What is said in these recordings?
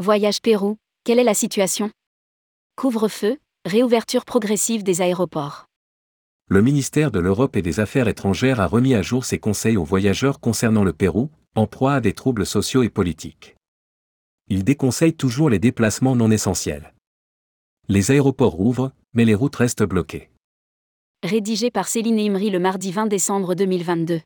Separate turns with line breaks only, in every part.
Voyage Pérou, quelle est la situation? Couvre-feu, réouverture progressive des aéroports.
Le ministère de l'Europe et des Affaires étrangères a remis à jour ses conseils aux voyageurs concernant le Pérou, en proie à des troubles sociaux et politiques. Il déconseille toujours les déplacements non essentiels. Les aéroports rouvrent, mais les routes restent bloquées.
Rédigé par Céline Imri le mardi 20 décembre 2022.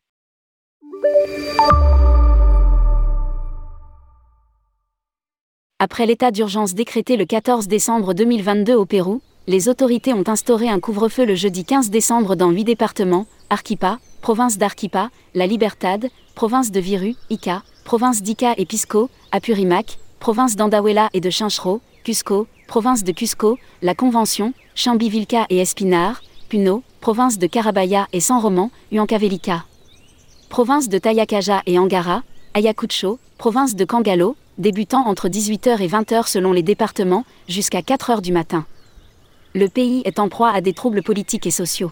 Après l'état d'urgence décrété le 14 décembre 2022 au Pérou, les autorités ont instauré un couvre-feu le jeudi 15 décembre dans huit départements Arquipa, province d'Arquipa, La Libertad, province de Viru, Ica, province d'Ica et Pisco, Apurimac, province d'Andahuela et de Chinchero, Cusco, province de Cusco, La Convention, Chambivilca et Espinar, Puno, province de Carabaya et San Roman, Huancavelica. Province de Tayacaja et Angara, Ayacucho, province de Kangalo, débutant entre 18h et 20h selon les départements, jusqu'à 4h du matin. Le pays est en proie à des troubles politiques et sociaux.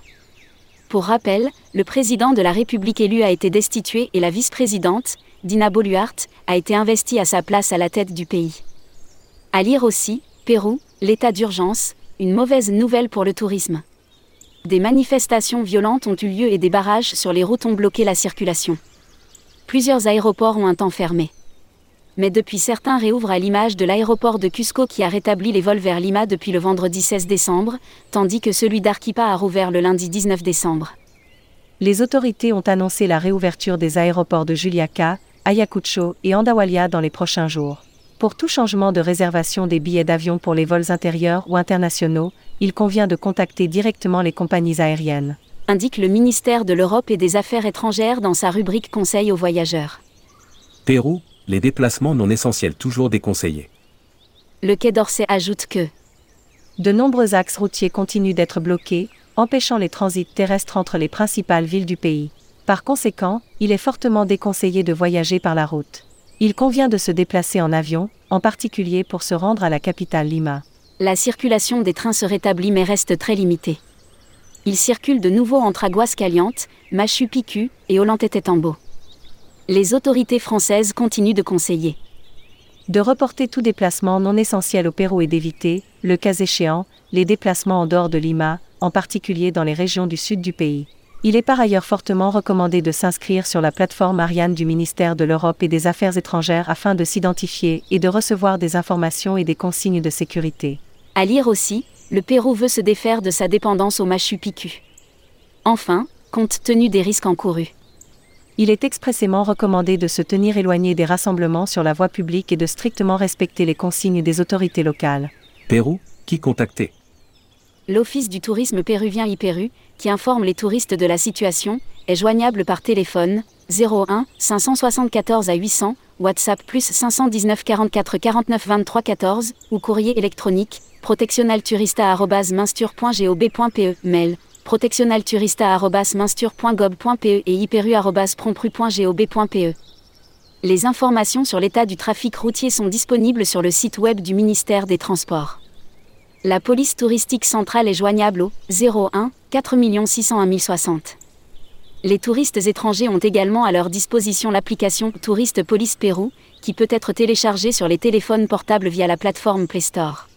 Pour rappel, le président de la République élu a été destitué et la vice-présidente, Dina Boluart, a été investie à sa place à la tête du pays. À lire aussi, Pérou, l'état d'urgence, une mauvaise nouvelle pour le tourisme. Des manifestations violentes ont eu lieu et des barrages sur les routes ont bloqué la circulation. Plusieurs aéroports ont un temps fermé mais depuis certains réouvrent à l'image de l'aéroport de Cusco qui a rétabli les vols vers Lima depuis le vendredi 16 décembre, tandis que celui d'Arquipa a rouvert le lundi 19 décembre.
Les autorités ont annoncé la réouverture des aéroports de Juliaca, Ayacucho et Andahuayla dans les prochains jours. Pour tout changement de réservation des billets d'avion pour les vols intérieurs ou internationaux, il convient de contacter directement les compagnies aériennes.
Indique le ministère de l'Europe et des Affaires étrangères dans sa rubrique Conseil aux voyageurs.
Pérou, les déplacements non essentiels toujours déconseillés.
Le Quai d'Orsay ajoute que
de nombreux axes routiers continuent d'être bloqués, empêchant les transits terrestres entre les principales villes du pays. Par conséquent, il est fortement déconseillé de voyager par la route. Il convient de se déplacer en avion, en particulier pour se rendre à la capitale Lima.
La circulation des trains se rétablit mais reste très limitée. Il circule de nouveau entre Aguascalientes, Machu Picchu et Ollantaytambo les autorités françaises continuent de conseiller.
De reporter tout déplacement non essentiel au Pérou et d'éviter, le cas échéant, les déplacements en dehors de Lima, en particulier dans les régions du sud du pays. Il est par ailleurs fortement recommandé de s'inscrire sur la plateforme Ariane du ministère de l'Europe et des Affaires étrangères afin de s'identifier et de recevoir des informations et des consignes de sécurité.
À lire aussi, le Pérou veut se défaire de sa dépendance au Machu Picchu. Enfin, compte tenu des risques encourus
il est expressément recommandé de se tenir éloigné des rassemblements sur la voie publique et de strictement respecter les consignes des autorités locales.
Pérou, qui contacter?
L'Office du tourisme péruvien IPERU, qui informe les touristes de la situation, est joignable par téléphone 01 574 à 800, WhatsApp plus 519 44 49 23 14 ou courrier électronique protectionalturista.minstur.gob.pe mail protectionalturista.minstur.gov.pe et hyperu.prompru.gob.pe. Les informations sur l'état du trafic routier sont disponibles sur le site web du ministère des Transports. La police touristique centrale est joignable au 01 4 601 060. Les touristes étrangers ont également à leur disposition l'application Touriste Police Pérou, qui peut être téléchargée sur les téléphones portables via la plateforme Play Store.